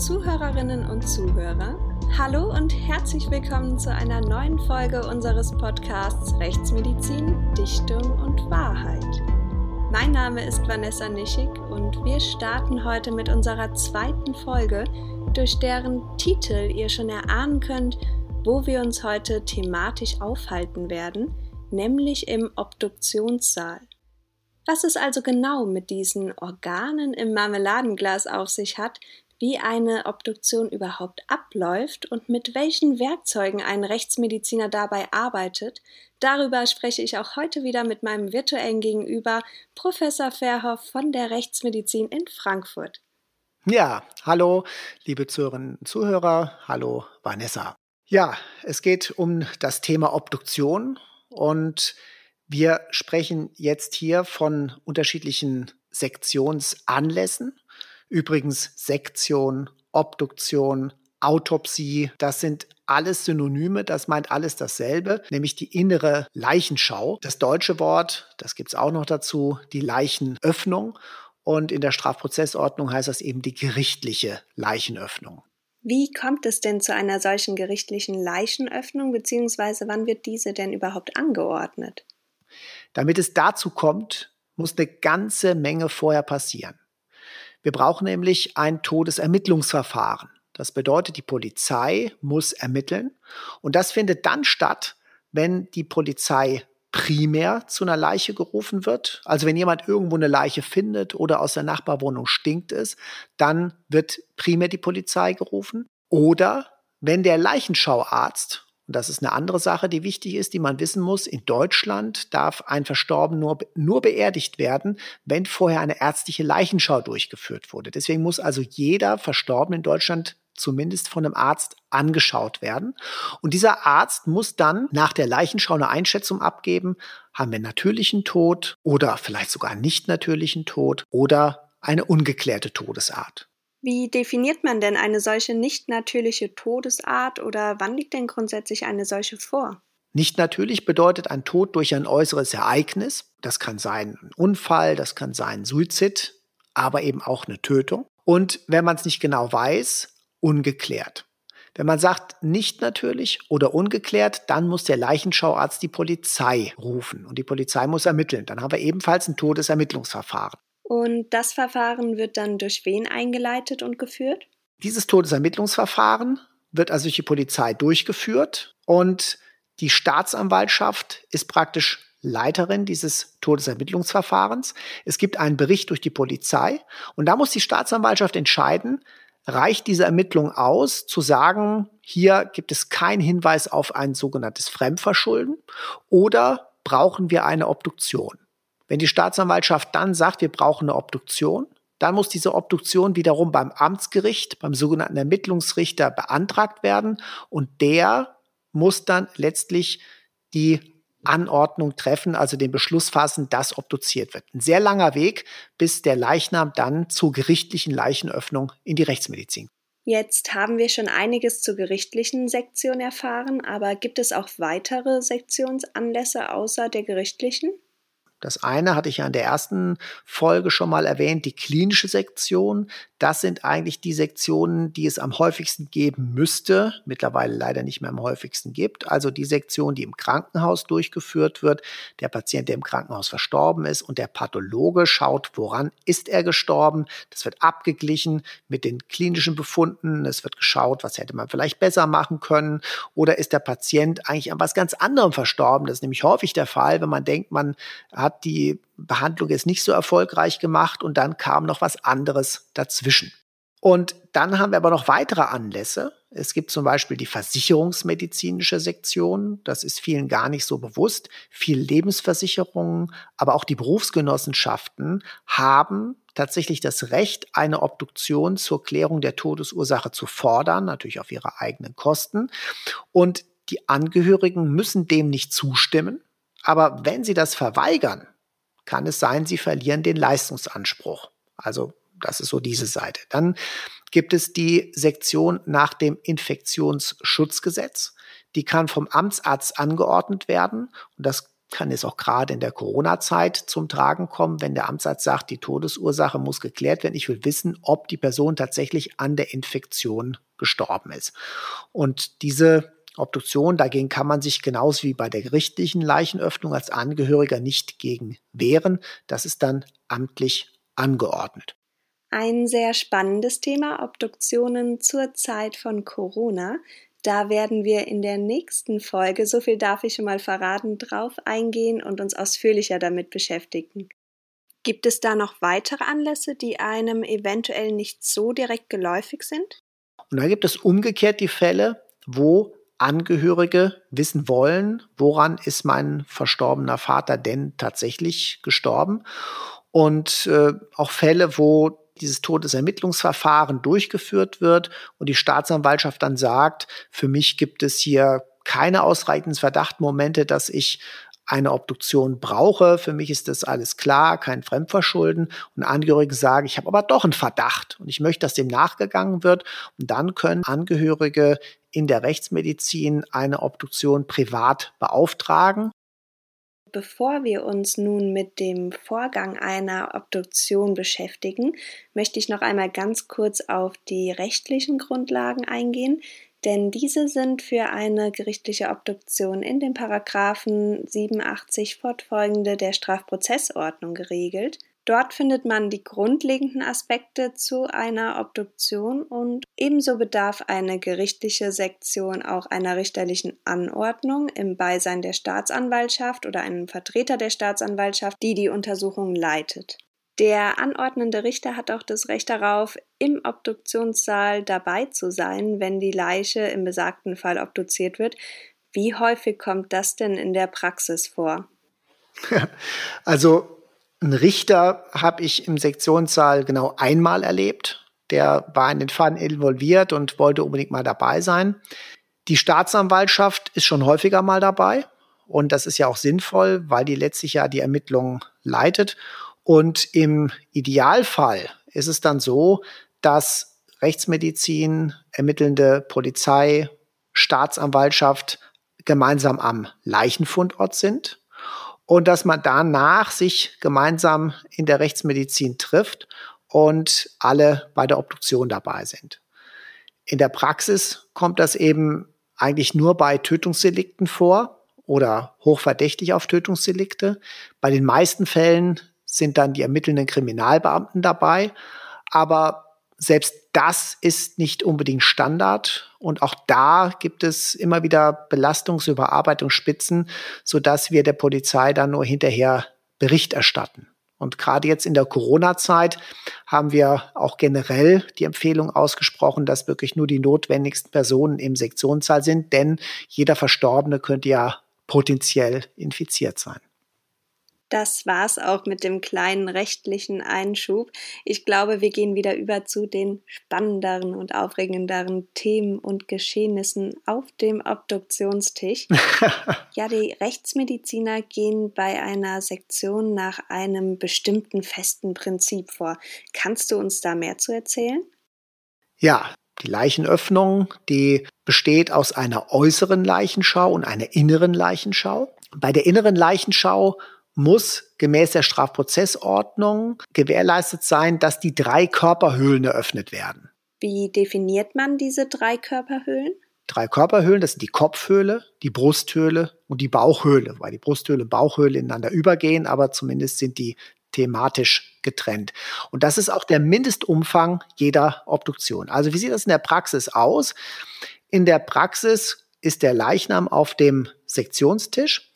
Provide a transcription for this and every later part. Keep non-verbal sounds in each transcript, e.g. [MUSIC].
Zuhörerinnen und Zuhörer. Hallo und herzlich willkommen zu einer neuen Folge unseres Podcasts Rechtsmedizin, Dichtung und Wahrheit. Mein Name ist Vanessa Nischig und wir starten heute mit unserer zweiten Folge, durch deren Titel ihr schon erahnen könnt, wo wir uns heute thematisch aufhalten werden, nämlich im Obduktionssaal. Was es also genau mit diesen Organen im Marmeladenglas auf sich hat, wie eine Obduktion überhaupt abläuft und mit welchen Werkzeugen ein Rechtsmediziner dabei arbeitet, darüber spreche ich auch heute wieder mit meinem virtuellen Gegenüber, Professor Verhoff von der Rechtsmedizin in Frankfurt. Ja, hallo, liebe Zuhörerinnen und Zuhörer, hallo Vanessa. Ja, es geht um das Thema Obduktion und wir sprechen jetzt hier von unterschiedlichen Sektionsanlässen. Übrigens Sektion, Obduktion, Autopsie, das sind alles Synonyme, das meint alles dasselbe, nämlich die innere Leichenschau. Das deutsche Wort, das gibt es auch noch dazu, die Leichenöffnung. Und in der Strafprozessordnung heißt das eben die gerichtliche Leichenöffnung. Wie kommt es denn zu einer solchen gerichtlichen Leichenöffnung, beziehungsweise wann wird diese denn überhaupt angeordnet? Damit es dazu kommt, muss eine ganze Menge vorher passieren. Wir brauchen nämlich ein Todesermittlungsverfahren. Das bedeutet, die Polizei muss ermitteln und das findet dann statt, wenn die Polizei primär zu einer Leiche gerufen wird. Also wenn jemand irgendwo eine Leiche findet oder aus der Nachbarwohnung stinkt es, dann wird primär die Polizei gerufen. Oder wenn der Leichenschauarzt und das ist eine andere Sache, die wichtig ist, die man wissen muss. In Deutschland darf ein Verstorben nur, nur beerdigt werden, wenn vorher eine ärztliche Leichenschau durchgeführt wurde. Deswegen muss also jeder Verstorbene in Deutschland zumindest von einem Arzt angeschaut werden. Und dieser Arzt muss dann nach der Leichenschau eine Einschätzung abgeben, haben wir natürlichen Tod oder vielleicht sogar nicht natürlichen Tod oder eine ungeklärte Todesart. Wie definiert man denn eine solche nicht natürliche Todesart oder wann liegt denn grundsätzlich eine solche vor? Nicht natürlich bedeutet ein Tod durch ein äußeres Ereignis. Das kann sein ein Unfall, das kann sein Suizid, aber eben auch eine Tötung. Und wenn man es nicht genau weiß, ungeklärt. Wenn man sagt nicht natürlich oder ungeklärt, dann muss der Leichenschauarzt die Polizei rufen und die Polizei muss ermitteln. Dann haben wir ebenfalls ein Todesermittlungsverfahren. Und das Verfahren wird dann durch wen eingeleitet und geführt? Dieses Todesermittlungsverfahren wird also durch die Polizei durchgeführt und die Staatsanwaltschaft ist praktisch Leiterin dieses Todesermittlungsverfahrens. Es gibt einen Bericht durch die Polizei und da muss die Staatsanwaltschaft entscheiden, reicht diese Ermittlung aus, zu sagen, hier gibt es keinen Hinweis auf ein sogenanntes Fremdverschulden oder brauchen wir eine Obduktion? Wenn die Staatsanwaltschaft dann sagt, wir brauchen eine Obduktion, dann muss diese Obduktion wiederum beim Amtsgericht, beim sogenannten Ermittlungsrichter beantragt werden und der muss dann letztlich die Anordnung treffen, also den Beschluss fassen, dass obduziert wird. Ein sehr langer Weg, bis der Leichnam dann zur gerichtlichen Leichenöffnung in die Rechtsmedizin. Jetzt haben wir schon einiges zur gerichtlichen Sektion erfahren, aber gibt es auch weitere Sektionsanlässe außer der gerichtlichen? Das eine hatte ich ja in der ersten Folge schon mal erwähnt, die klinische Sektion. Das sind eigentlich die Sektionen, die es am häufigsten geben müsste, mittlerweile leider nicht mehr am häufigsten gibt. Also die Sektion, die im Krankenhaus durchgeführt wird, der Patient, der im Krankenhaus verstorben ist und der Pathologe schaut, woran ist er gestorben. Das wird abgeglichen mit den klinischen Befunden. Es wird geschaut, was hätte man vielleicht besser machen können. Oder ist der Patient eigentlich an was ganz anderem verstorben? Das ist nämlich häufig der Fall, wenn man denkt, man hat die Behandlung jetzt nicht so erfolgreich gemacht und dann kam noch was anderes dazwischen. Und dann haben wir aber noch weitere Anlässe. Es gibt zum Beispiel die versicherungsmedizinische Sektion. Das ist vielen gar nicht so bewusst. Viele Lebensversicherungen, aber auch die Berufsgenossenschaften haben tatsächlich das Recht, eine Obduktion zur Klärung der Todesursache zu fordern, natürlich auf ihre eigenen Kosten. Und die Angehörigen müssen dem nicht zustimmen. Aber wenn sie das verweigern, kann es sein, sie verlieren den Leistungsanspruch. Also das ist so diese Seite. Dann gibt es die Sektion nach dem Infektionsschutzgesetz. Die kann vom Amtsarzt angeordnet werden. Und das kann es auch gerade in der Corona-Zeit zum Tragen kommen, wenn der Amtsarzt sagt, die Todesursache muss geklärt werden. Ich will wissen, ob die Person tatsächlich an der Infektion gestorben ist. Und diese Obduktion, dagegen kann man sich genauso wie bei der gerichtlichen Leichenöffnung als Angehöriger nicht gegen wehren. Das ist dann amtlich angeordnet. Ein sehr spannendes Thema, Obduktionen zur Zeit von Corona. Da werden wir in der nächsten Folge, so viel darf ich schon mal verraten, drauf eingehen und uns ausführlicher damit beschäftigen. Gibt es da noch weitere Anlässe, die einem eventuell nicht so direkt geläufig sind? Und da gibt es umgekehrt die Fälle, wo Angehörige wissen wollen, woran ist mein verstorbener Vater denn tatsächlich gestorben. Und äh, auch Fälle, wo dieses Todesermittlungsverfahren durchgeführt wird und die Staatsanwaltschaft dann sagt, für mich gibt es hier keine ausreichenden Verdachtmomente, dass ich eine Obduktion brauche. Für mich ist das alles klar, kein Fremdverschulden. Und Angehörige sagen, ich habe aber doch einen Verdacht und ich möchte, dass dem nachgegangen wird. Und dann können Angehörige in der Rechtsmedizin eine Obduktion privat beauftragen. Bevor wir uns nun mit dem Vorgang einer Obduktion beschäftigen, möchte ich noch einmal ganz kurz auf die rechtlichen Grundlagen eingehen, denn diese sind für eine gerichtliche Obduktion in den Paragraphen 87 fortfolgende der Strafprozessordnung geregelt. Dort findet man die grundlegenden Aspekte zu einer Obduktion und ebenso bedarf eine gerichtliche Sektion auch einer richterlichen Anordnung im Beisein der Staatsanwaltschaft oder einem Vertreter der Staatsanwaltschaft, die die Untersuchung leitet. Der anordnende Richter hat auch das Recht darauf, im Obduktionssaal dabei zu sein, wenn die Leiche im besagten Fall obduziert wird. Wie häufig kommt das denn in der Praxis vor? [LAUGHS] Also ein Richter habe ich im Sektionssaal genau einmal erlebt. Der war in den Fall involviert und wollte unbedingt mal dabei sein. Die Staatsanwaltschaft ist schon häufiger mal dabei. Und das ist ja auch sinnvoll, weil die letztlich ja die Ermittlungen leitet. Und im Idealfall ist es dann so, dass Rechtsmedizin, ermittelnde Polizei, Staatsanwaltschaft gemeinsam am Leichenfundort sind und dass man danach sich gemeinsam in der Rechtsmedizin trifft und alle bei der Obduktion dabei sind. In der Praxis kommt das eben eigentlich nur bei Tötungsdelikten vor oder hochverdächtig auf Tötungsdelikte. Bei den meisten Fällen sind dann die ermittelnden Kriminalbeamten dabei, aber selbst das ist nicht unbedingt Standard. Und auch da gibt es immer wieder Belastungs-, Überarbeitungsspitzen, sodass wir der Polizei dann nur hinterher Bericht erstatten. Und gerade jetzt in der Corona-Zeit haben wir auch generell die Empfehlung ausgesprochen, dass wirklich nur die notwendigsten Personen im Sektionssaal sind, denn jeder Verstorbene könnte ja potenziell infiziert sein. Das war's auch mit dem kleinen rechtlichen Einschub. Ich glaube, wir gehen wieder über zu den spannenderen und aufregenderen Themen und Geschehnissen auf dem Obduktionstisch. [LAUGHS] ja, die Rechtsmediziner gehen bei einer Sektion nach einem bestimmten festen Prinzip vor. Kannst du uns da mehr zu erzählen? Ja, die Leichenöffnung, die besteht aus einer äußeren Leichenschau und einer inneren Leichenschau. Bei der inneren Leichenschau muss gemäß der Strafprozessordnung gewährleistet sein, dass die drei Körperhöhlen eröffnet werden. Wie definiert man diese drei Körperhöhlen? Drei Körperhöhlen, das sind die Kopfhöhle, die Brusthöhle und die Bauchhöhle, weil die Brusthöhle und Bauchhöhle ineinander übergehen, aber zumindest sind die thematisch getrennt. Und das ist auch der Mindestumfang jeder Obduktion. Also wie sieht das in der Praxis aus? In der Praxis ist der Leichnam auf dem Sektionstisch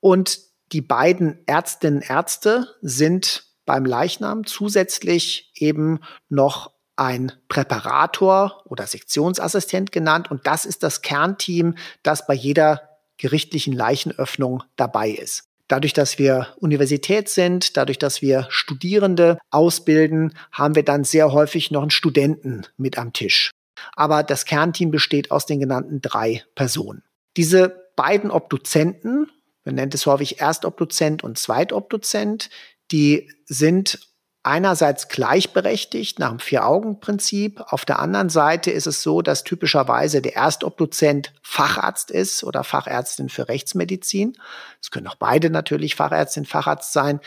und die beiden Ärztinnen Ärzte sind beim Leichnam zusätzlich eben noch ein Präparator oder Sektionsassistent genannt. Und das ist das Kernteam, das bei jeder gerichtlichen Leichenöffnung dabei ist. Dadurch, dass wir Universität sind, dadurch, dass wir Studierende ausbilden, haben wir dann sehr häufig noch einen Studenten mit am Tisch. Aber das Kernteam besteht aus den genannten drei Personen. Diese beiden Obduzenten man nennt es häufig Erstobduzent und Zweitobduzent. Die sind einerseits gleichberechtigt nach dem Vier-Augen-Prinzip. Auf der anderen Seite ist es so, dass typischerweise der Erstobduzent Facharzt ist oder Fachärztin für Rechtsmedizin. Es können auch beide natürlich Fachärztin, Facharzt sein.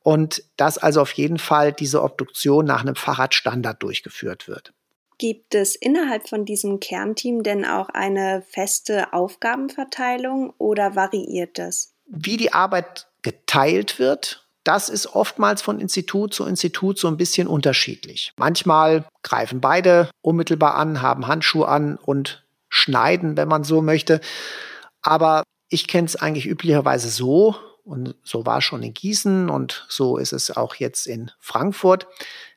Und dass also auf jeden Fall diese Obduktion nach einem Facharztstandard durchgeführt wird. Gibt es innerhalb von diesem Kernteam denn auch eine feste Aufgabenverteilung oder variiert das? Wie die Arbeit geteilt wird, das ist oftmals von Institut zu Institut so ein bisschen unterschiedlich. Manchmal greifen beide unmittelbar an, haben Handschuhe an und schneiden, wenn man so möchte. Aber ich kenne es eigentlich üblicherweise so, und so war es schon in Gießen und so ist es auch jetzt in Frankfurt,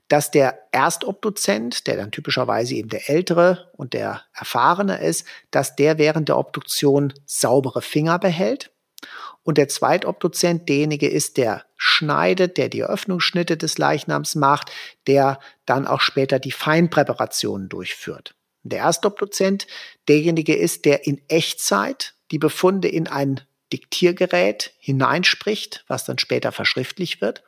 dass der Erstobduzent, der dann typischerweise eben der ältere und der erfahrene ist, dass der während der Obduktion saubere Finger behält und der Zweitobduzent derjenige ist, der schneidet, der die Öffnungsschnitte des Leichnams macht, der dann auch später die Feinpräparationen durchführt. Der Erstobduzent derjenige ist, der in Echtzeit die Befunde in ein Diktiergerät hineinspricht, was dann später verschriftlich wird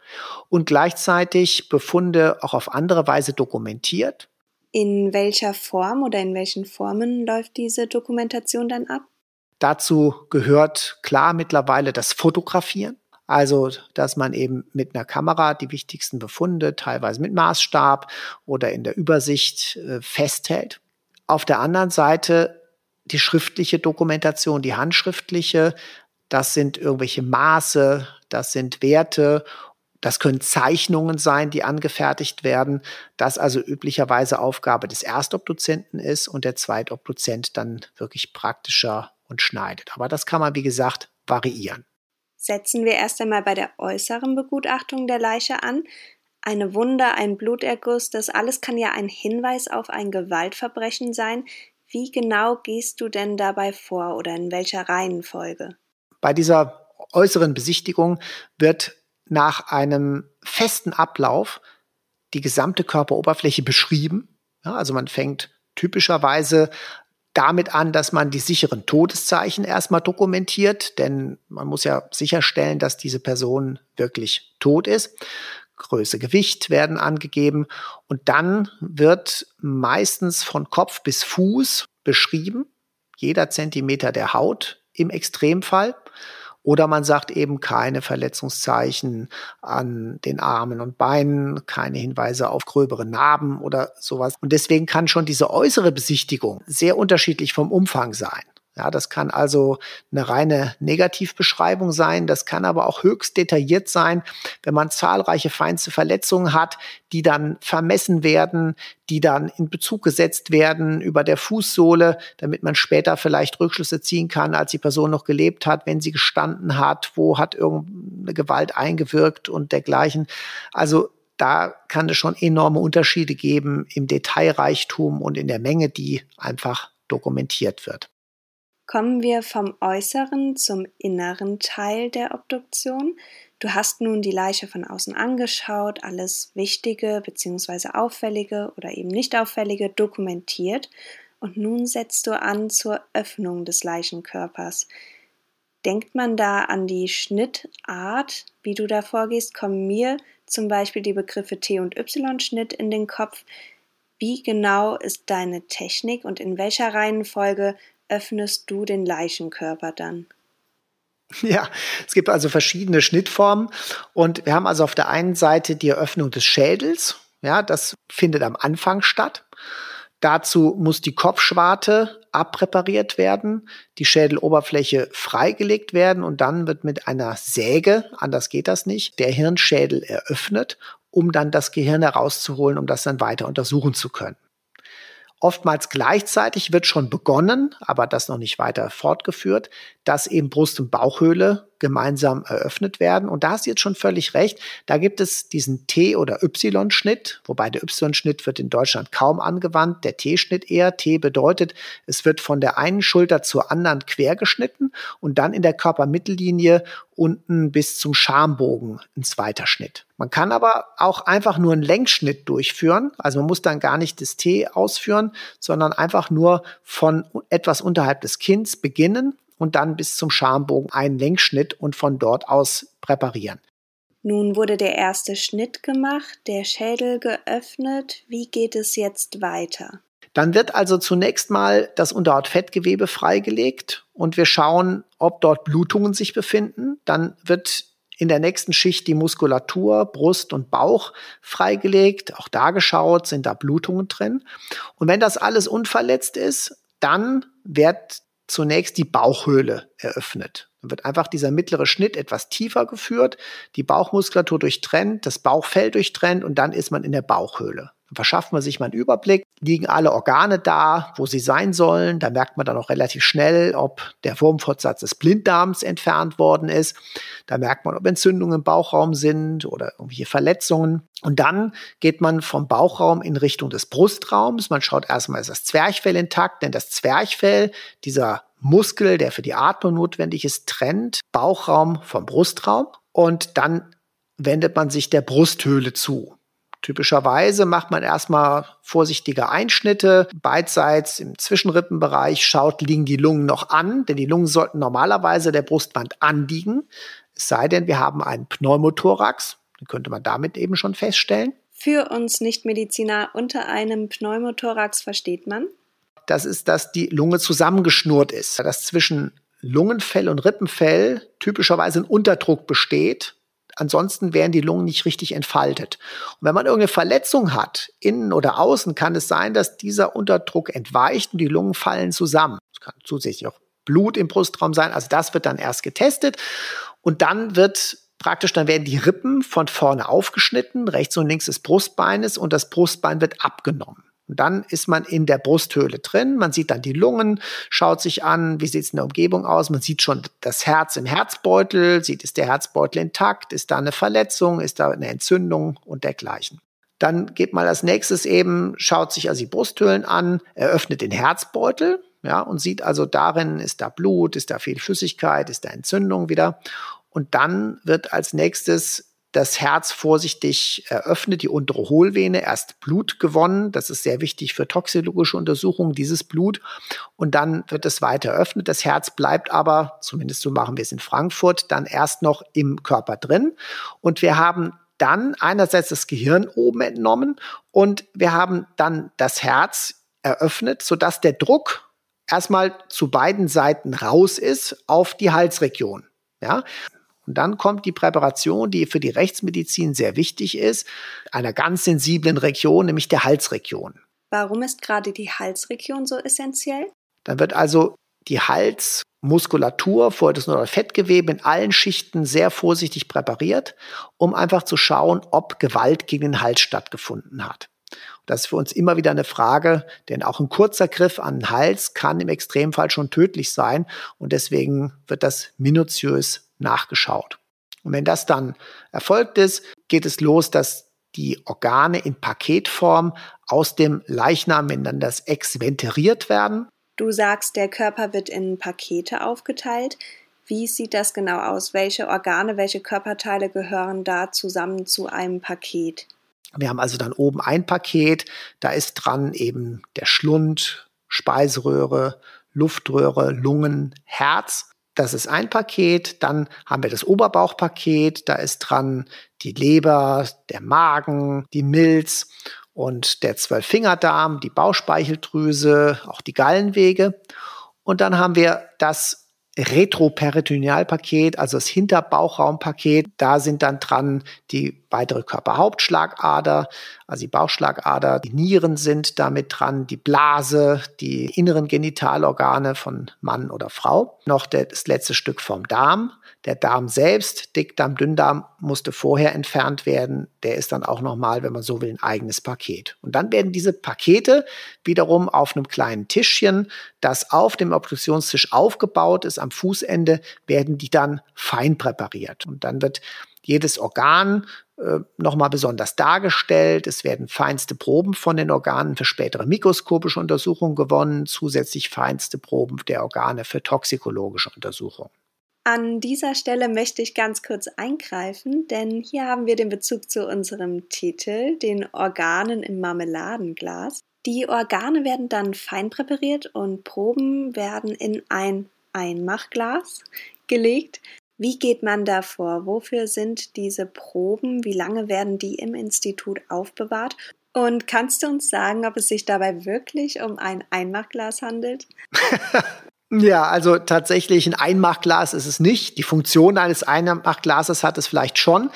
und gleichzeitig Befunde auch auf andere Weise dokumentiert. In welcher Form oder in welchen Formen läuft diese Dokumentation dann ab? Dazu gehört klar mittlerweile das Fotografieren. Also, dass man eben mit einer Kamera die wichtigsten Befunde, teilweise mit Maßstab oder in der Übersicht äh, festhält. Auf der anderen Seite die schriftliche Dokumentation, die handschriftliche. Das sind irgendwelche Maße, das sind Werte, das können Zeichnungen sein, die angefertigt werden. Das also üblicherweise Aufgabe des Erstobduzenten ist und der Zweitobduzent dann wirklich praktischer und schneidet. Aber das kann man, wie gesagt, variieren. Setzen wir erst einmal bei der äußeren Begutachtung der Leiche an. Eine Wunde, ein Bluterguss, das alles kann ja ein Hinweis auf ein Gewaltverbrechen sein. Wie genau gehst du denn dabei vor oder in welcher Reihenfolge? Bei dieser äußeren Besichtigung wird nach einem festen Ablauf die gesamte Körperoberfläche beschrieben. Ja, also man fängt typischerweise damit an, dass man die sicheren Todeszeichen erstmal dokumentiert, denn man muss ja sicherstellen, dass diese Person wirklich tot ist. Größe, Gewicht werden angegeben und dann wird meistens von Kopf bis Fuß beschrieben, jeder Zentimeter der Haut im Extremfall. Oder man sagt eben keine Verletzungszeichen an den Armen und Beinen, keine Hinweise auf gröbere Narben oder sowas. Und deswegen kann schon diese äußere Besichtigung sehr unterschiedlich vom Umfang sein. Ja, das kann also eine reine Negativbeschreibung sein. Das kann aber auch höchst detailliert sein, wenn man zahlreiche feinste Verletzungen hat, die dann vermessen werden, die dann in Bezug gesetzt werden über der Fußsohle, damit man später vielleicht Rückschlüsse ziehen kann, als die Person noch gelebt hat, wenn sie gestanden hat, wo hat irgendeine Gewalt eingewirkt und dergleichen. Also da kann es schon enorme Unterschiede geben im Detailreichtum und in der Menge, die einfach dokumentiert wird. Kommen wir vom äußeren zum inneren Teil der Obduktion. Du hast nun die Leiche von außen angeschaut, alles Wichtige bzw. Auffällige oder eben nicht Auffällige dokumentiert und nun setzt du an zur Öffnung des Leichenkörpers. Denkt man da an die Schnittart, wie du da vorgehst, kommen mir zum Beispiel die Begriffe T- und Y-Schnitt in den Kopf. Wie genau ist deine Technik und in welcher Reihenfolge öffnest du den Leichenkörper dann? Ja, es gibt also verschiedene Schnittformen und wir haben also auf der einen Seite die Eröffnung des Schädels. Ja, das findet am Anfang statt. Dazu muss die Kopfschwarte abpräpariert werden, die Schädeloberfläche freigelegt werden und dann wird mit einer Säge, anders geht das nicht, der Hirnschädel eröffnet, um dann das Gehirn herauszuholen, um das dann weiter untersuchen zu können. Oftmals gleichzeitig wird schon begonnen, aber das noch nicht weiter fortgeführt, dass eben Brust- und Bauchhöhle gemeinsam eröffnet werden. Und da hast du jetzt schon völlig recht. Da gibt es diesen T- oder Y-Schnitt, wobei der Y-Schnitt wird in Deutschland kaum angewandt, der T-Schnitt eher. T bedeutet, es wird von der einen Schulter zur anderen quer geschnitten und dann in der Körpermittellinie unten bis zum Schambogen ein zweiter Schnitt. Man kann aber auch einfach nur einen Längsschnitt durchführen. Also man muss dann gar nicht das T ausführen, sondern einfach nur von etwas unterhalb des Kinns beginnen und dann bis zum Schambogen einen Längsschnitt und von dort aus präparieren. Nun wurde der erste Schnitt gemacht, der Schädel geöffnet. Wie geht es jetzt weiter? Dann wird also zunächst mal das Unterhautfettgewebe freigelegt und wir schauen, ob dort Blutungen sich befinden. Dann wird in der nächsten Schicht die Muskulatur, Brust und Bauch freigelegt. Auch da geschaut, sind da Blutungen drin. Und wenn das alles unverletzt ist, dann wird zunächst die Bauchhöhle eröffnet. Dann wird einfach dieser mittlere Schnitt etwas tiefer geführt, die Bauchmuskulatur durchtrennt, das Bauchfell durchtrennt und dann ist man in der Bauchhöhle. Dann verschafft man sich mal einen Überblick, liegen alle Organe da, wo sie sein sollen. Da merkt man dann auch relativ schnell, ob der Wurmfortsatz des Blinddarms entfernt worden ist. Da merkt man, ob Entzündungen im Bauchraum sind oder irgendwelche Verletzungen. Und dann geht man vom Bauchraum in Richtung des Brustraums. Man schaut erstmal, ist das Zwerchfell intakt, denn das Zwerchfell, dieser Muskel, der für die Atmung notwendig ist, trennt Bauchraum vom Brustraum. Und dann wendet man sich der Brusthöhle zu. Typischerweise macht man erstmal vorsichtige Einschnitte, beidseits im Zwischenrippenbereich schaut, liegen die Lungen noch an, denn die Lungen sollten normalerweise der Brustwand anliegen. Es sei denn, wir haben einen Pneumothorax, dann könnte man damit eben schon feststellen. Für uns Nichtmediziner unter einem Pneumothorax versteht man? Das ist, dass die Lunge zusammengeschnurrt ist, dass zwischen Lungenfell und Rippenfell typischerweise ein Unterdruck besteht Ansonsten wären die Lungen nicht richtig entfaltet. Und wenn man irgendeine Verletzung hat, innen oder außen, kann es sein, dass dieser Unterdruck entweicht und die Lungen fallen zusammen. Es kann zusätzlich auch Blut im Brustraum sein. Also das wird dann erst getestet. Und dann wird praktisch, dann werden die Rippen von vorne aufgeschnitten, rechts und links des Brustbeines und das Brustbein wird abgenommen. Und dann ist man in der Brusthöhle drin. Man sieht dann die Lungen, schaut sich an, wie sieht es in der Umgebung aus. Man sieht schon das Herz im Herzbeutel, sieht, ist der Herzbeutel intakt, ist da eine Verletzung, ist da eine Entzündung und dergleichen. Dann geht man als nächstes eben, schaut sich also die Brusthöhlen an, eröffnet den Herzbeutel, ja, und sieht also darin, ist da Blut, ist da viel Flüssigkeit, ist da Entzündung wieder. Und dann wird als nächstes das Herz vorsichtig eröffnet, die untere Hohlvene, erst Blut gewonnen. Das ist sehr wichtig für toxikologische Untersuchungen, dieses Blut. Und dann wird es weiter eröffnet. Das Herz bleibt aber, zumindest so machen wir es in Frankfurt, dann erst noch im Körper drin. Und wir haben dann einerseits das Gehirn oben entnommen und wir haben dann das Herz eröffnet, sodass der Druck erstmal zu beiden Seiten raus ist auf die Halsregion. Ja, und dann kommt die Präparation, die für die Rechtsmedizin sehr wichtig ist, einer ganz sensiblen Region, nämlich der Halsregion. Warum ist gerade die Halsregion so essentiell? Dann wird also die Halsmuskulatur, vorher das Fettgewebe in allen Schichten sehr vorsichtig präpariert, um einfach zu schauen, ob Gewalt gegen den Hals stattgefunden hat. Das ist für uns immer wieder eine Frage, denn auch ein kurzer Griff an den Hals kann im Extremfall schon tödlich sein und deswegen wird das minutiös nachgeschaut. Und wenn das dann erfolgt ist, geht es los, dass die Organe in Paketform aus dem Leichnam miteinander exventeriert werden. Du sagst, der Körper wird in Pakete aufgeteilt. Wie sieht das genau aus? Welche Organe, welche Körperteile gehören da zusammen zu einem Paket? Wir haben also dann oben ein Paket, da ist dran eben der Schlund, Speiseröhre, Luftröhre, Lungen, Herz. Das ist ein Paket. Dann haben wir das Oberbauchpaket. Da ist dran die Leber, der Magen, die Milz und der Zwölffingerdarm, die Bauchspeicheldrüse, auch die Gallenwege. Und dann haben wir das Retroperitonealpaket, also das Hinterbauchraumpaket. Da sind dann dran die weitere Körperhauptschlagader, also die Bauchschlagader, die Nieren sind damit dran, die Blase, die inneren Genitalorgane von Mann oder Frau. Noch das letzte Stück vom Darm. Der Darm selbst, Dickdarm, Dünndarm, musste vorher entfernt werden. Der ist dann auch nochmal, wenn man so will, ein eigenes Paket. Und dann werden diese Pakete wiederum auf einem kleinen Tischchen, das auf dem Obduktionstisch aufgebaut ist, am Fußende, werden die dann fein präpariert. Und dann wird jedes Organ äh, nochmal besonders dargestellt. Es werden feinste Proben von den Organen für spätere mikroskopische Untersuchungen gewonnen, zusätzlich feinste Proben der Organe für toxikologische Untersuchungen. An dieser Stelle möchte ich ganz kurz eingreifen, denn hier haben wir den Bezug zu unserem Titel, den Organen im Marmeladenglas. Die Organe werden dann fein präpariert und Proben werden in ein Einmachglas gelegt. Wie geht man da vor? Wofür sind diese Proben? Wie lange werden die im Institut aufbewahrt? Und kannst du uns sagen, ob es sich dabei wirklich um ein Einmachglas handelt? [LAUGHS] Ja, also tatsächlich ein Einmachglas ist es nicht. Die Funktion eines Einmachglases hat es vielleicht schon.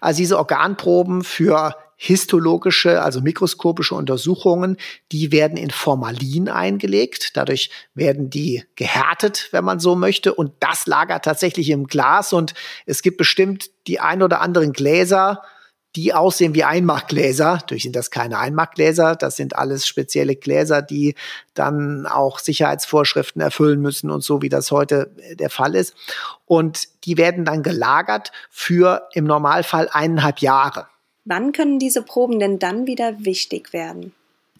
Also diese Organproben für histologische, also mikroskopische Untersuchungen, die werden in Formalin eingelegt. Dadurch werden die gehärtet, wenn man so möchte. Und das lagert tatsächlich im Glas. Und es gibt bestimmt die ein oder anderen Gläser, die aussehen wie Einmachgläser. Natürlich sind das keine Einmachgläser, das sind alles spezielle Gläser, die dann auch Sicherheitsvorschriften erfüllen müssen und so, wie das heute äh, der Fall ist. Und die werden dann gelagert für im Normalfall eineinhalb Jahre. Wann können diese Proben denn dann wieder wichtig werden?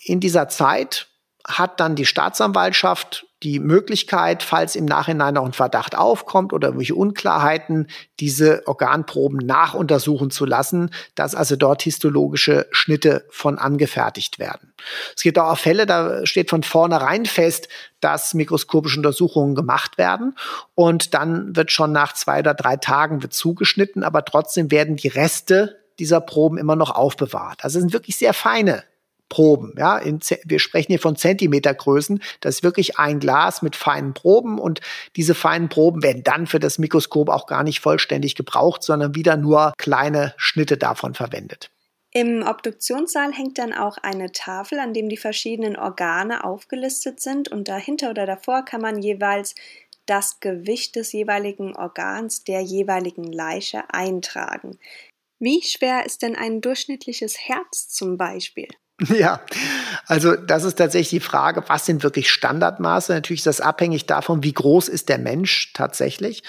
In dieser Zeit hat dann die Staatsanwaltschaft die Möglichkeit, falls im Nachhinein noch ein Verdacht aufkommt oder irgendwelche Unklarheiten, diese Organproben nachuntersuchen zu lassen, dass also dort histologische Schnitte von angefertigt werden. Es gibt auch Fälle, da steht von vornherein fest, dass mikroskopische Untersuchungen gemacht werden und dann wird schon nach zwei oder drei Tagen wird zugeschnitten, aber trotzdem werden die Reste dieser Proben immer noch aufbewahrt. Also es sind wirklich sehr feine Proben. Ja, in, wir sprechen hier von Zentimetergrößen. Das ist wirklich ein Glas mit feinen Proben und diese feinen Proben werden dann für das Mikroskop auch gar nicht vollständig gebraucht, sondern wieder nur kleine Schnitte davon verwendet. Im Obduktionssaal hängt dann auch eine Tafel, an dem die verschiedenen Organe aufgelistet sind und dahinter oder davor kann man jeweils das Gewicht des jeweiligen Organs der jeweiligen Leiche eintragen. Wie schwer ist denn ein durchschnittliches Herz zum Beispiel? [LAUGHS] Ja, also das ist tatsächlich die Frage, was sind wirklich Standardmaße? Natürlich ist das abhängig davon, wie groß ist der Mensch tatsächlich.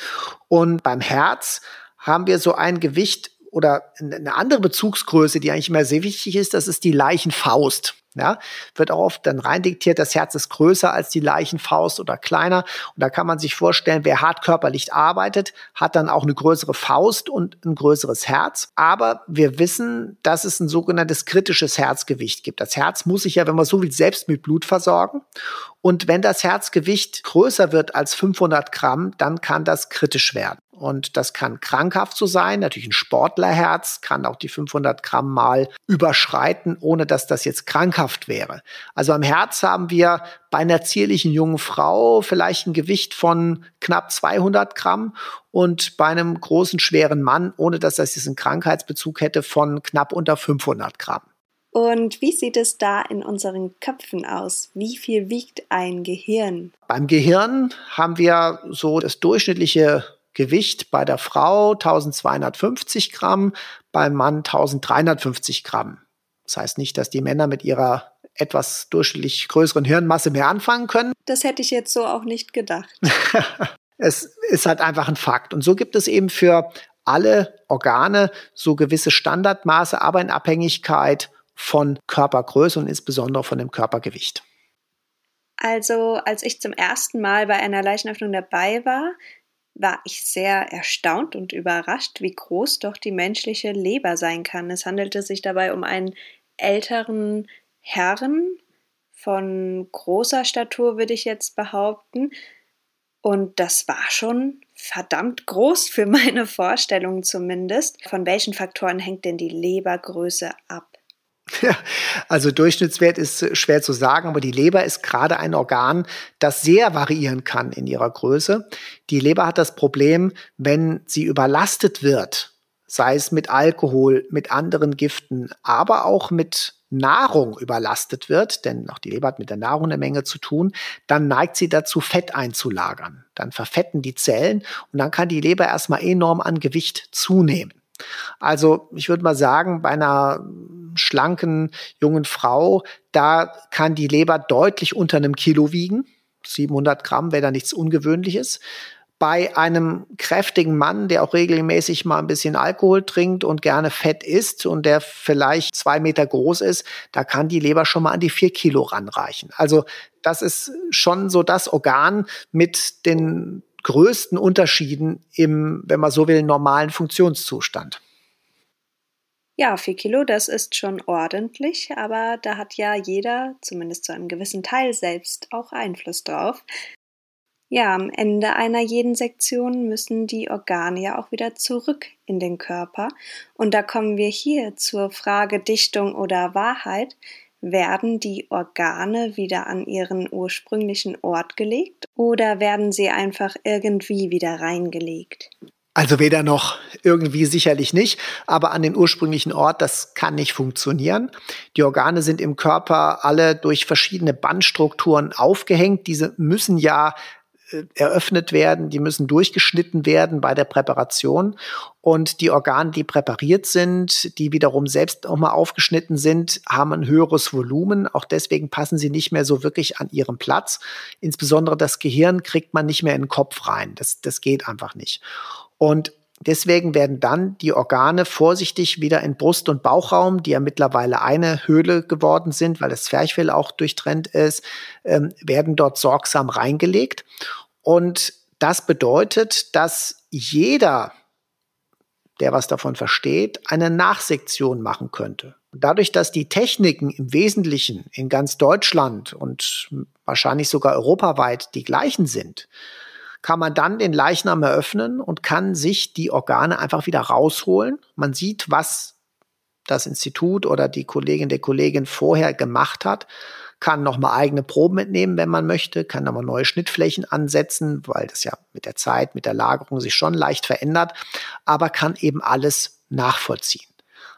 Und beim Herz haben wir so ein Gewicht oder eine andere Bezugsgröße, die eigentlich immer sehr wichtig ist, das ist die Leichenfaust. Ja, wird auch oft dann reindiktiert, das Herz ist größer als die Leichenfaust oder kleiner. Und da kann man sich vorstellen, wer hart körperlich arbeitet, hat dann auch eine größere Faust und ein größeres Herz. Aber wir wissen, dass es ein sogenanntes kritisches Herzgewicht gibt. Das Herz muss sich ja, wenn man so will, selbst mit Blut versorgen. Und wenn das Herzgewicht größer wird als 500 Gramm, dann kann das kritisch werden. Und das kann krankhaft so sein. Natürlich ein Sportlerherz kann auch die 500 Gramm mal überschreiten, ohne dass das jetzt krankhaft wäre. Also am Herz haben wir bei einer zierlichen jungen Frau vielleicht ein Gewicht von knapp 200 Gramm und bei einem großen, schweren Mann, ohne dass das jetzt einen Krankheitsbezug hätte, von knapp unter 500 Gramm. Und wie sieht es da in unseren Köpfen aus? Wie viel wiegt ein Gehirn? Beim Gehirn haben wir so das durchschnittliche Gewicht bei der Frau 1250 Gramm, beim Mann 1350 Gramm. Das heißt nicht, dass die Männer mit ihrer etwas durchschnittlich größeren Hirnmasse mehr anfangen können. Das hätte ich jetzt so auch nicht gedacht. [LAUGHS] es ist halt einfach ein Fakt. Und so gibt es eben für alle Organe so gewisse Standardmaße, aber in Abhängigkeit von Körpergröße und insbesondere von dem Körpergewicht. Also, als ich zum ersten Mal bei einer Leichenöffnung dabei war, war ich sehr erstaunt und überrascht, wie groß doch die menschliche Leber sein kann. Es handelte sich dabei um einen älteren Herrn von großer Statur, würde ich jetzt behaupten. Und das war schon verdammt groß für [LAUGHS] meine Vorstellung zumindest. Von welchen Faktoren hängt denn die Lebergröße ab? Ja, also Durchschnittswert ist schwer zu sagen, aber die Leber ist gerade ein Organ, das sehr variieren kann in ihrer Größe. Die Leber hat das Problem, wenn sie überlastet wird, sei es mit Alkohol, mit anderen Giften, aber auch mit Nahrung überlastet wird, denn auch die Leber hat mit der Nahrung eine Menge zu tun, dann neigt sie dazu, Fett einzulagern. Dann verfetten die Zellen und dann kann die Leber erstmal enorm an Gewicht zunehmen. Also ich würde mal sagen, bei einer schlanken jungen Frau, da kann die Leber deutlich unter einem Kilo wiegen. 700 Gramm wäre da nichts Ungewöhnliches. Bei einem kräftigen Mann, der auch regelmäßig mal ein bisschen Alkohol trinkt und gerne Fett isst und der vielleicht zwei Meter groß ist, da kann die Leber schon mal an die vier Kilo ranreichen. Also das ist schon so das Organ mit den größten Unterschieden im, wenn man so will, normalen Funktionszustand. Ja, vier Kilo, das ist schon ordentlich, aber da hat ja jeder, zumindest zu einem gewissen Teil selbst, auch Einfluss drauf. Ja, am Ende einer jeden Sektion müssen die Organe ja auch wieder zurück in den Körper. Und da kommen wir hier zur Frage Dichtung oder Wahrheit. Werden die Organe wieder an ihren ursprünglichen Ort gelegt oder werden sie einfach irgendwie wieder reingelegt? Also weder noch irgendwie sicherlich nicht, aber an den ursprünglichen Ort, das kann nicht funktionieren. Die Organe sind im Körper alle durch verschiedene Bandstrukturen aufgehängt. Diese müssen ja eröffnet werden, die müssen durchgeschnitten werden bei der Präparation. Und die Organe, die präpariert sind, die wiederum selbst nochmal aufgeschnitten sind, haben ein höheres Volumen. Auch deswegen passen sie nicht mehr so wirklich an ihren Platz. Insbesondere das Gehirn kriegt man nicht mehr in den Kopf rein. Das, das geht einfach nicht. Und deswegen werden dann die Organe vorsichtig wieder in Brust- und Bauchraum, die ja mittlerweile eine Höhle geworden sind, weil das Zwerchfell auch durchtrennt ist, ähm, werden dort sorgsam reingelegt. Und das bedeutet, dass jeder, der was davon versteht, eine Nachsektion machen könnte. dadurch, dass die Techniken im Wesentlichen in ganz Deutschland und wahrscheinlich sogar europaweit die gleichen sind, kann man dann den Leichnam eröffnen und kann sich die Organe einfach wieder rausholen. Man sieht, was das Institut oder die Kollegin der Kollegin vorher gemacht hat, kann nochmal eigene Proben mitnehmen, wenn man möchte, kann nochmal neue Schnittflächen ansetzen, weil das ja mit der Zeit, mit der Lagerung sich schon leicht verändert, aber kann eben alles nachvollziehen.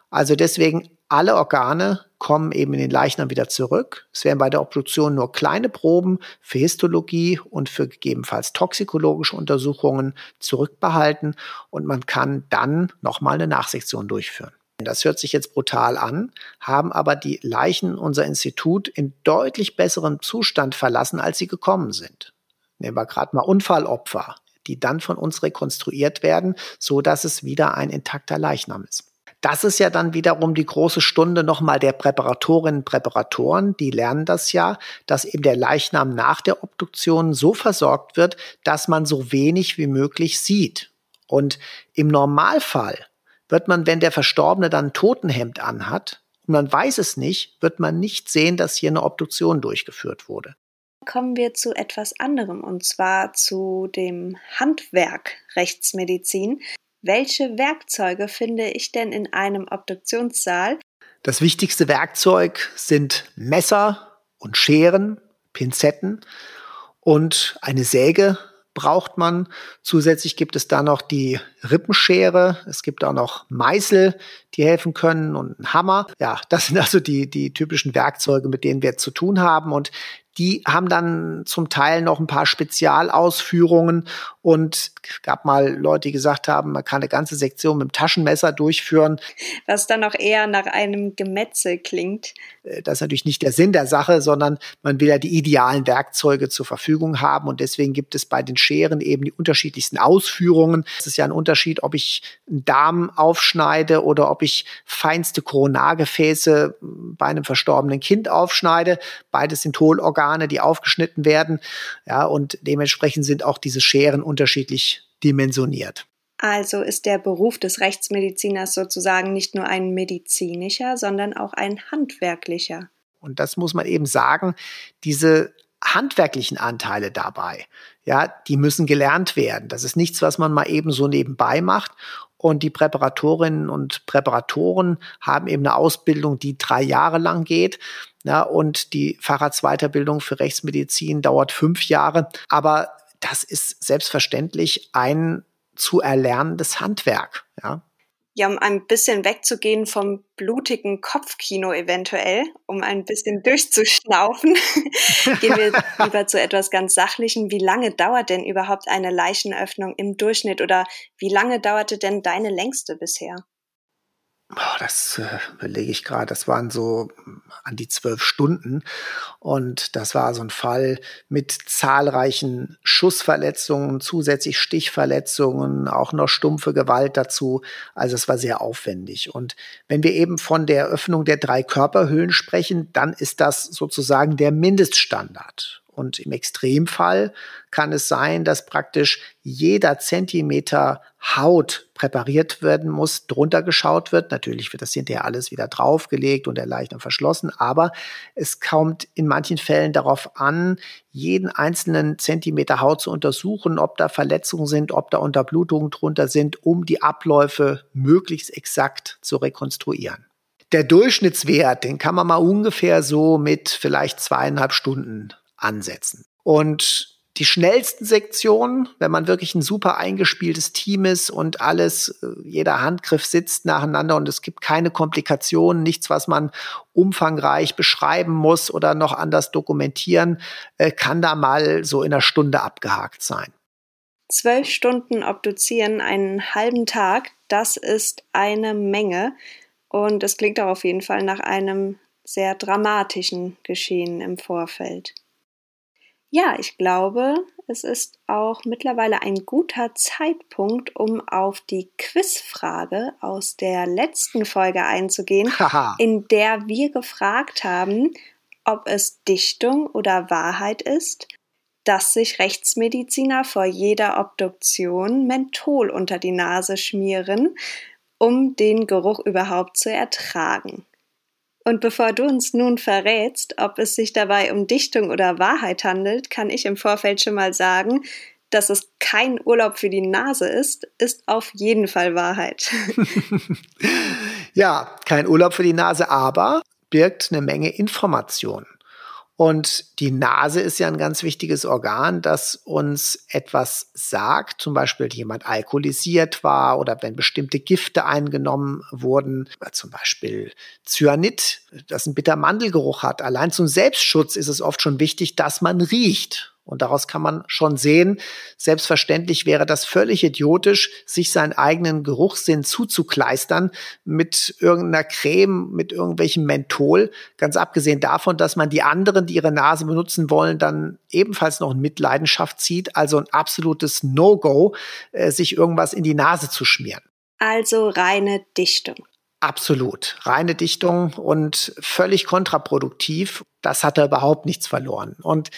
Also deswegen alle Organe kommen eben in den Leichnam wieder zurück. Es werden bei der Obduktion nur kleine Proben für Histologie und für gegebenenfalls toxikologische Untersuchungen zurückbehalten und man kann dann nochmal eine Nachsektion durchführen. Das hört sich jetzt brutal an, haben aber die Leichen unser Institut in deutlich besserem Zustand verlassen, als sie gekommen sind. Nehmen wir gerade mal Unfallopfer, die dann von uns rekonstruiert werden, so dass es wieder ein intakter Leichnam ist. Das ist ja dann wiederum die große Stunde nochmal der Präparatorinnen und Präparatoren. Die lernen das ja, dass eben der Leichnam nach der Obduktion so versorgt wird, dass man so wenig wie möglich sieht. Und im Normalfall wird man, wenn der Verstorbene dann ein Totenhemd anhat und man weiß es nicht, wird man nicht sehen, dass hier eine Obduktion durchgeführt wurde kommen wir zu etwas anderem und zwar zu dem Handwerk Rechtsmedizin. Welche Werkzeuge finde ich denn in einem Obduktionssaal? Das wichtigste Werkzeug sind Messer und Scheren, Pinzetten und eine Säge braucht man. Zusätzlich gibt es da noch die Rippenschere. Es gibt auch noch Meißel, die helfen können und einen Hammer. Ja, das sind also die, die typischen Werkzeuge, mit denen wir zu tun haben. Und die haben dann zum Teil noch ein paar Spezialausführungen und gab mal Leute, die gesagt haben, man kann eine ganze Sektion mit dem Taschenmesser durchführen. Was dann auch eher nach einem Gemetzel klingt. Äh, das ist natürlich nicht der Sinn der Sache, sondern man will ja die idealen Werkzeuge zur Verfügung haben und deswegen gibt es bei den Scheren eben die unterschiedlichsten Ausführungen. Es ist ja ein Unterschied, ob ich einen Darm aufschneide oder ob ich feinste Koronargefäße bei einem verstorbenen Kind aufschneide. Beides sind Hohlorgane Organe, die aufgeschnitten werden. Ja, und dementsprechend sind auch diese Scheren unterschiedlich dimensioniert. Also ist der Beruf des Rechtsmediziners sozusagen nicht nur ein medizinischer, sondern auch ein handwerklicher. Und das muss man eben sagen, diese handwerklichen Anteile dabei, ja, die müssen gelernt werden. Das ist nichts, was man mal eben so nebenbei macht. Und die Präparatorinnen und Präparatoren haben eben eine Ausbildung, die drei Jahre lang geht. Ja, und die Facharztweiterbildung für Rechtsmedizin dauert fünf Jahre. Aber das ist selbstverständlich ein zu erlernendes Handwerk. Ja. Ja, um ein bisschen wegzugehen vom blutigen Kopfkino eventuell, um ein bisschen durchzuschnaufen, [LAUGHS] gehen wir [LAUGHS] lieber zu etwas ganz Sachlichem. Wie lange dauert denn überhaupt eine Leichenöffnung im Durchschnitt oder wie lange dauerte denn deine längste bisher? Oh, das äh, überlege ich gerade. Das waren so an die zwölf Stunden. Und das war so ein Fall mit zahlreichen Schussverletzungen, zusätzlich Stichverletzungen, auch noch stumpfe Gewalt dazu. Also es war sehr aufwendig. Und wenn wir eben von der Öffnung der drei Körperhöhlen sprechen, dann ist das sozusagen der Mindeststandard. Und im Extremfall kann es sein, dass praktisch jeder Zentimeter Haut präpariert werden muss, drunter geschaut wird. Natürlich wird das hinterher alles wieder draufgelegt und erleichtert verschlossen, aber es kommt in manchen Fällen darauf an, jeden einzelnen Zentimeter Haut zu untersuchen, ob da Verletzungen sind, ob da Unterblutungen drunter sind, um die Abläufe möglichst exakt zu rekonstruieren. Der Durchschnittswert, den kann man mal ungefähr so mit vielleicht zweieinhalb Stunden ansetzen. Und die schnellsten Sektionen, wenn man wirklich ein super eingespieltes Team ist und alles, äh, jeder Handgriff sitzt nacheinander und es gibt keine Komplikationen, nichts, was man umfangreich beschreiben muss oder noch anders dokumentieren, äh, kann da mal so in einer Stunde abgehakt sein. Zwölf Stunden obduzieren einen halben Tag, das ist eine Menge. Und es klingt auch auf jeden Fall nach einem sehr dramatischen Geschehen im Vorfeld. Ja, ich glaube, es ist auch mittlerweile ein guter Zeitpunkt, um auf die Quizfrage aus der letzten Folge einzugehen, in der wir gefragt haben, ob es Dichtung oder Wahrheit ist, dass sich Rechtsmediziner vor jeder Obduktion Menthol unter die Nase schmieren, um den Geruch überhaupt zu ertragen. Und bevor du uns nun verrätst, ob es sich dabei um Dichtung oder Wahrheit handelt, kann ich im Vorfeld schon mal sagen, dass es kein Urlaub für die Nase ist, ist auf jeden Fall Wahrheit. [LAUGHS] ja, kein Urlaub für die Nase, aber birgt eine Menge Information. Und die Nase ist ja ein ganz wichtiges Organ, das uns etwas sagt, zum Beispiel jemand alkoholisiert war oder wenn bestimmte Gifte eingenommen wurden, zum Beispiel Cyanid, das einen bitter Mandelgeruch hat. Allein zum Selbstschutz ist es oft schon wichtig, dass man riecht. Und daraus kann man schon sehen, selbstverständlich wäre das völlig idiotisch, sich seinen eigenen Geruchssinn zuzukleistern mit irgendeiner Creme, mit irgendwelchem Menthol. Ganz abgesehen davon, dass man die anderen, die ihre Nase benutzen wollen, dann ebenfalls noch in Mitleidenschaft zieht. Also ein absolutes No-Go, äh, sich irgendwas in die Nase zu schmieren. Also reine Dichtung. Absolut. Reine Dichtung und völlig kontraproduktiv. Das hat er überhaupt nichts verloren. Und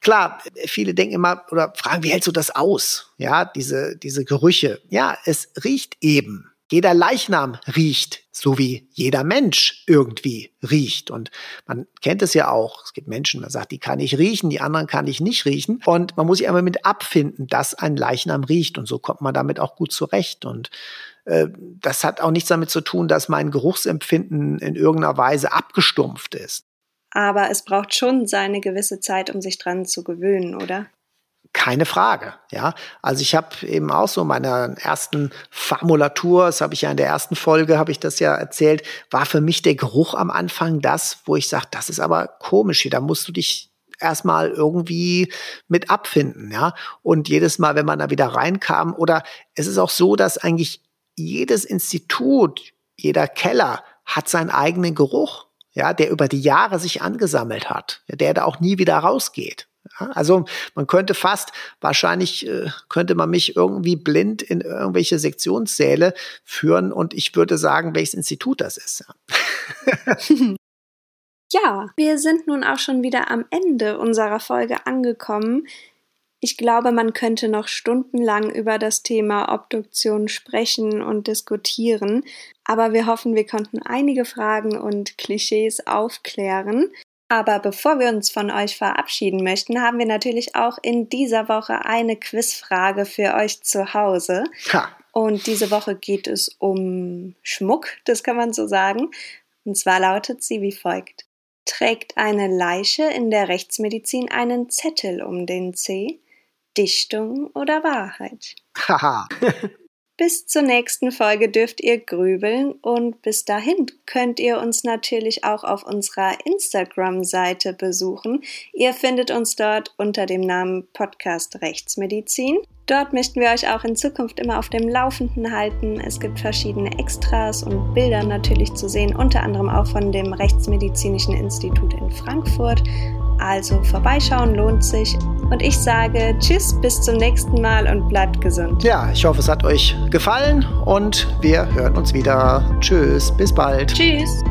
klar, viele denken immer oder fragen, wie hältst du das aus? Ja, diese, diese Gerüche. Ja, es riecht eben. Jeder Leichnam riecht, so wie jeder Mensch irgendwie riecht. Und man kennt es ja auch. Es gibt Menschen, man sagt, die kann ich riechen, die anderen kann ich nicht riechen. Und man muss sich einmal mit abfinden, dass ein Leichnam riecht. Und so kommt man damit auch gut zurecht. Und das hat auch nichts damit zu tun, dass mein Geruchsempfinden in irgendeiner Weise abgestumpft ist aber es braucht schon seine gewisse Zeit, um sich dran zu gewöhnen, oder? Keine Frage, ja. Also ich habe eben auch so meine ersten Formulatur, das habe ich ja in der ersten Folge, habe ich das ja erzählt, war für mich der Geruch am Anfang das, wo ich sage, das ist aber komisch hier, da musst du dich erstmal irgendwie mit abfinden, ja. Und jedes Mal, wenn man da wieder reinkam, oder es ist auch so, dass eigentlich jedes Institut, jeder Keller hat seinen eigenen Geruch ja, der über die Jahre sich angesammelt hat, der da auch nie wieder rausgeht. Also man könnte fast, wahrscheinlich äh, könnte man mich irgendwie blind in irgendwelche Sektionssäle führen und ich würde sagen, welches Institut das ist. ja, [LAUGHS] wir sind nun auch schon wieder am Ende unserer Folge angekommen. Ich glaube, man könnte noch stundenlang über das Thema Obduktion sprechen und diskutieren, aber wir hoffen, wir konnten einige Fragen und Klischees aufklären. Aber bevor wir uns von euch verabschieden möchten, haben wir natürlich auch in dieser Woche eine Quizfrage für euch zu Hause. Ha. Und diese Woche geht es um Schmuck, das kann man so sagen. Und zwar lautet sie wie folgt. Trägt eine Leiche in der Rechtsmedizin einen Zettel um den C? Dichtung oder Wahrheit? Haha. [LAUGHS] Bis zur nächsten Folge dürft ihr grübeln und bis dahin könnt ihr uns natürlich auch auf unserer Instagram-Seite besuchen. Ihr findet uns dort unter dem Namen Podcast Rechtsmedizin. Dort möchten wir euch auch in Zukunft immer auf dem Laufenden halten. Es gibt verschiedene Extras und Bilder natürlich zu sehen, unter anderem auch von dem Rechtsmedizinischen Institut in Frankfurt. Also vorbeischauen lohnt sich. Und ich sage Tschüss, bis zum nächsten Mal und bleibt gesund. Ja, ich hoffe, es hat euch gefallen und wir hören uns wieder. Tschüss, bis bald. Tschüss.